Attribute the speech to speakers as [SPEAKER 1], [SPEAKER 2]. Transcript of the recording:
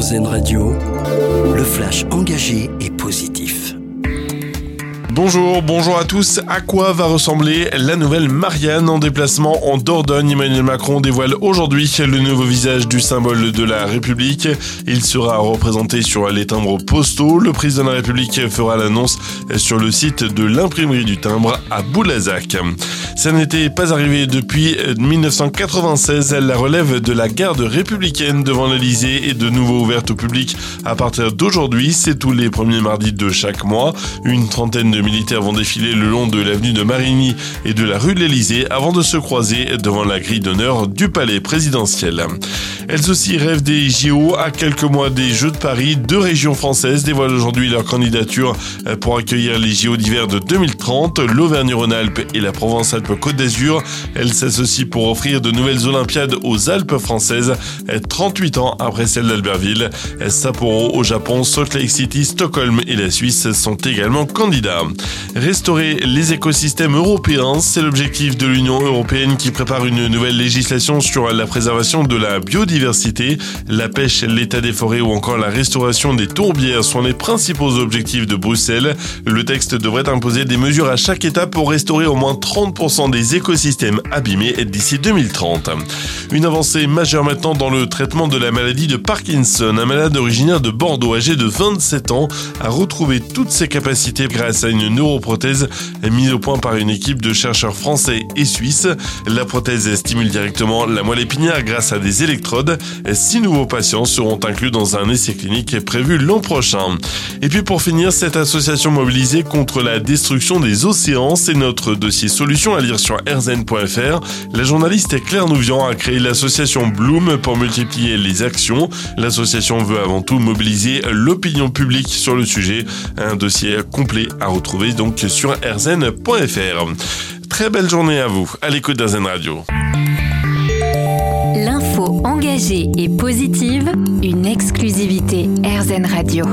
[SPEAKER 1] RZN Radio, le flash engagé et positif.
[SPEAKER 2] Bonjour, bonjour à tous. À quoi va ressembler la nouvelle Marianne en déplacement en Dordogne? Emmanuel Macron dévoile aujourd'hui le nouveau visage du symbole de la République. Il sera représenté sur les timbres postaux. Le président de la République fera l'annonce sur le site de l'imprimerie du timbre à Boulazac. Ça n'était pas arrivé depuis 1996. La relève de la garde républicaine devant l'Elysée est de nouveau ouverte au public à partir d'aujourd'hui. C'est tous les premiers mardis de chaque mois. Une trentaine de militaires vont défiler le long de l'avenue de Marigny et de la rue de l'Elysée avant de se croiser devant la grille d'honneur du palais présidentiel. Elles aussi rêvent des JO à quelques mois des Jeux de Paris. Deux régions françaises dévoilent aujourd'hui leur candidature pour accueillir les JO d'hiver de 2030. L'Auvergne-Rhône-Alpes et la Provence-Alpes-Côte d'Azur. Elles s'associent pour offrir de nouvelles Olympiades aux Alpes françaises 38 ans après celle d'Albertville. Sapporo au Japon, Salt Lake City, Stockholm et la Suisse sont également candidats. Restaurer les écosystèmes européens, c'est l'objectif de l'Union européenne qui prépare une nouvelle législation sur la préservation de la biodiversité. La pêche, l'état des forêts ou encore la restauration des tourbières sont les principaux objectifs de Bruxelles. Le texte devrait imposer des mesures à chaque étape pour restaurer au moins 30% des écosystèmes abîmés d'ici 2030. Une avancée majeure maintenant dans le traitement de la maladie de Parkinson. Un malade originaire de Bordeaux âgé de 27 ans a retrouvé toutes ses capacités grâce à une neuroprothèse mise au point par une équipe de chercheurs français et suisses. La prothèse stimule directement la moelle épinière grâce à des électrodes. Six nouveaux patients seront inclus dans un essai clinique prévu l'an prochain. Et puis pour finir, cette association mobilisée contre la destruction des océans, c'est notre dossier solution lire sur rzn.fr. La journaliste Claire Nouvian a créé l'association Bloom pour multiplier les actions. L'association veut avant tout mobiliser l'opinion publique sur le sujet. Un dossier complet à retrouver donc sur rzn.fr. Très belle journée à vous, à l'écoute d'RZN Radio.
[SPEAKER 3] L'info engagée et positive, une exclusivité RZN Radio.